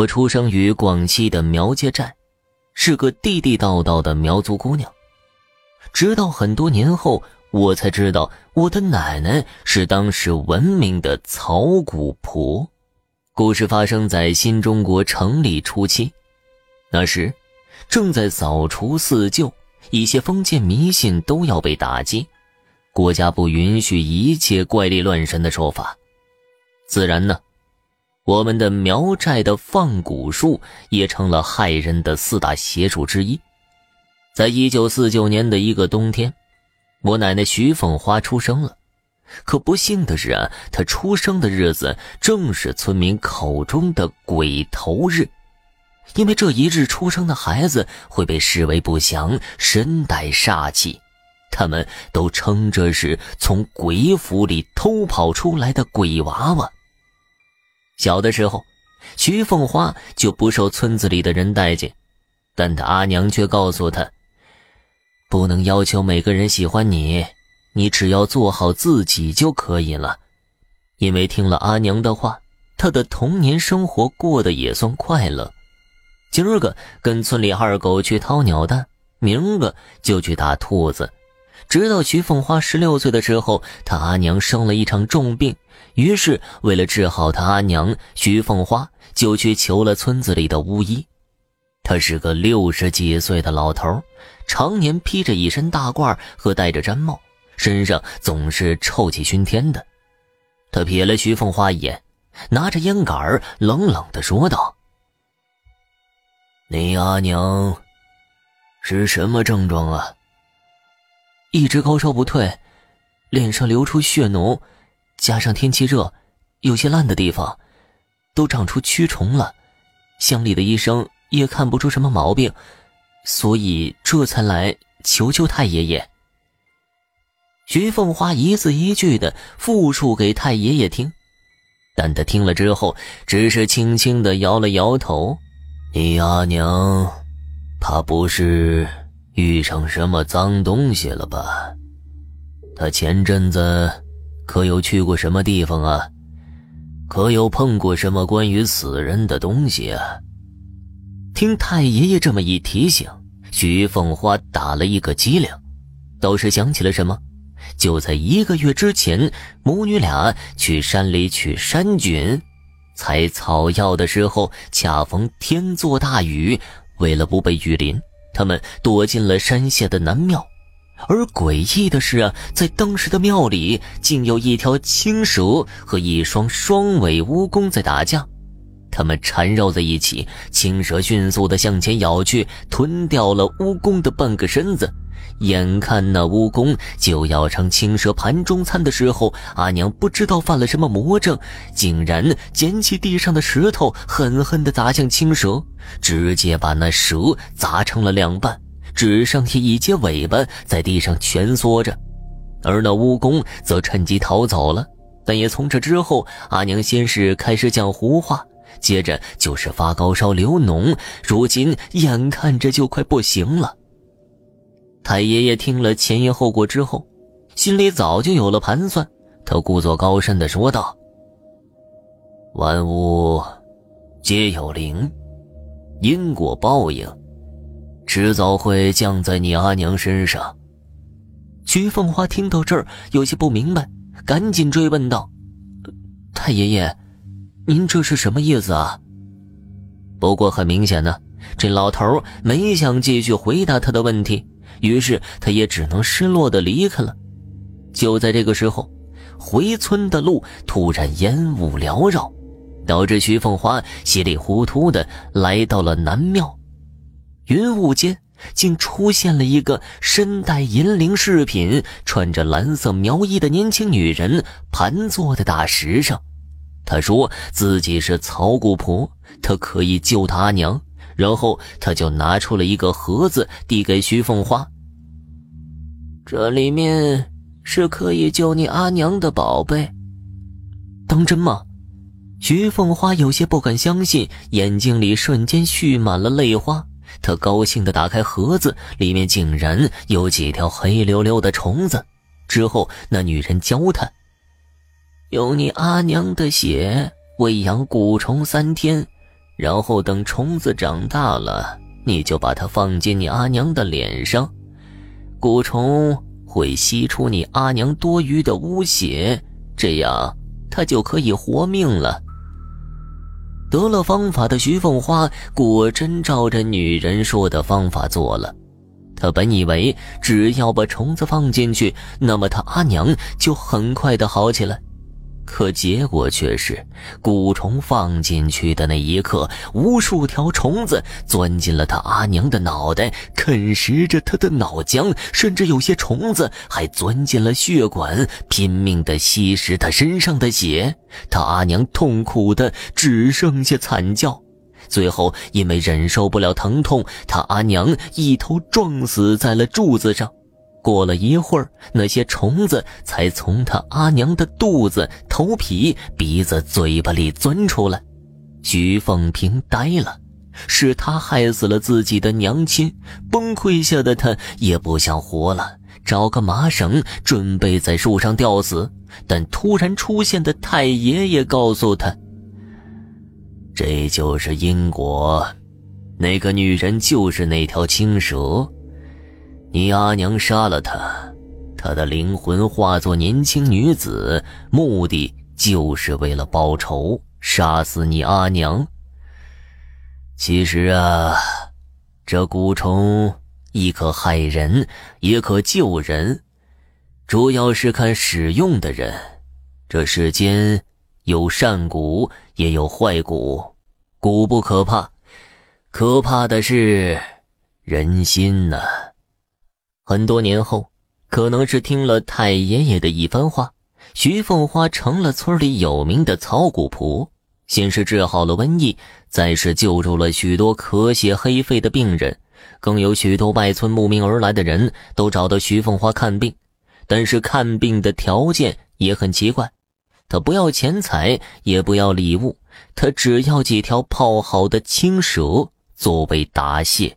我出生于广西的苗街寨，是个地地道道的苗族姑娘。直到很多年后，我才知道我的奶奶是当时闻名的草古婆。故事发生在新中国成立初期，那时正在扫除四旧，一些封建迷信都要被打击，国家不允许一切怪力乱神的说法，自然呢。我们的苗寨的放蛊术也成了害人的四大邪术之一。在一九四九年的一个冬天，我奶奶徐凤花出生了。可不幸的是啊，她出生的日子正是村民口中的鬼头日，因为这一日出生的孩子会被视为不祥，身带煞气，他们都称这是从鬼府里偷跑出来的鬼娃娃。小的时候，徐凤花就不受村子里的人待见，但她阿娘却告诉她，不能要求每个人喜欢你，你只要做好自己就可以了。因为听了阿娘的话，她的童年生活过得也算快乐。今儿个跟村里二狗去掏鸟蛋，明儿个就去打兔子。直到徐凤花十六岁的时候，他阿娘生了一场重病，于是为了治好他阿娘，徐凤花就去求了村子里的巫医。他是个六十几岁的老头，常年披着一身大褂和戴着毡帽，身上总是臭气熏天的。他瞥了徐凤花一眼，拿着烟杆冷冷地说道：“你阿娘是什么症状啊？”一直高烧不退，脸上流出血脓，加上天气热，有些烂的地方都长出蛆虫了。乡里的医生也看不出什么毛病，所以这才来求求太爷爷。徐凤花一字一句的复述给太爷爷听，但他听了之后，只是轻轻的摇了摇头。你阿娘，她不是？遇上什么脏东西了吧？他前阵子可有去过什么地方啊？可有碰过什么关于死人的东西啊？听太爷爷这么一提醒，徐凤花打了一个激灵，倒是想起了什么。就在一个月之前，母女俩去山里取山菌、采草药的时候，恰逢天作大雨，为了不被雨淋。他们躲进了山下的南庙，而诡异的是啊，在当时的庙里竟有一条青蛇和一双双尾蜈蚣在打架，它们缠绕在一起，青蛇迅速地向前咬去，吞掉了蜈蚣的半个身子。眼看那蜈蚣就要成青蛇盘中餐的时候，阿娘不知道犯了什么魔怔，竟然捡起地上的石头，狠狠地砸向青蛇，直接把那蛇砸成了两半，只剩下一截尾巴在地上蜷缩着。而那蜈蚣则趁机逃走了。但也从这之后，阿娘先是开始讲胡话，接着就是发高烧、流脓，如今眼看着就快不行了。太爷爷听了前因后果之后，心里早就有了盘算。他故作高深的说道：“万物皆有灵，因果报应，迟早会降在你阿娘身上。”徐凤花听到这儿有些不明白，赶紧追问道：“太爷爷，您这是什么意思啊？”不过很明显呢，这老头没想继续回答他的问题。于是他也只能失落的离开了。就在这个时候，回村的路突然烟雾缭绕，导致徐凤花稀里糊涂的来到了南庙。云雾间竟出现了一个身带银铃饰品、穿着蓝色苗衣的年轻女人，盘坐在大石上。她说自己是曹姑婆，她可以救她娘。然后他就拿出了一个盒子，递给徐凤花。这里面是可以救你阿娘的宝贝，当真吗？徐凤花有些不敢相信，眼睛里瞬间蓄满了泪花。她高兴地打开盒子，里面竟然有几条黑溜溜的虫子。之后，那女人教他：用你阿娘的血喂养蛊虫三天。然后等虫子长大了，你就把它放进你阿娘的脸上，蛊虫会吸出你阿娘多余的污血，这样它就可以活命了。得了方法的徐凤花果真照着女人说的方法做了。她本以为只要把虫子放进去，那么她阿娘就很快的好起来。可结果却是，蛊虫放进去的那一刻，无数条虫子钻进了他阿娘的脑袋，啃食着他的脑浆，甚至有些虫子还钻进了血管，拼命地吸食他身上的血。他阿娘痛苦的只剩下惨叫，最后因为忍受不了疼痛，他阿娘一头撞死在了柱子上。过了一会儿，那些虫子才从他阿娘的肚子、头皮、鼻子、嘴巴里钻出来。徐凤平呆了，是他害死了自己的娘亲。崩溃下的他也不想活了，找个麻绳准备在树上吊死。但突然出现的太爷爷告诉他：“这就是因果，那个女人就是那条青蛇。”你阿娘杀了她，她的灵魂化作年轻女子，目的就是为了报仇，杀死你阿娘。其实啊，这蛊虫亦可害人，也可救人，主要是看使用的人。这世间有善蛊，也有坏蛊，蛊不可怕，可怕的是人心呐。很多年后，可能是听了太爷爷的一番话，徐凤花成了村里有名的草谷婆。先是治好了瘟疫，再是救助了许多咳血黑肺的病人，更有许多外村慕名而来的人都找到徐凤花看病。但是看病的条件也很奇怪，他不要钱财，也不要礼物，他只要几条泡好的青蛇作为答谢。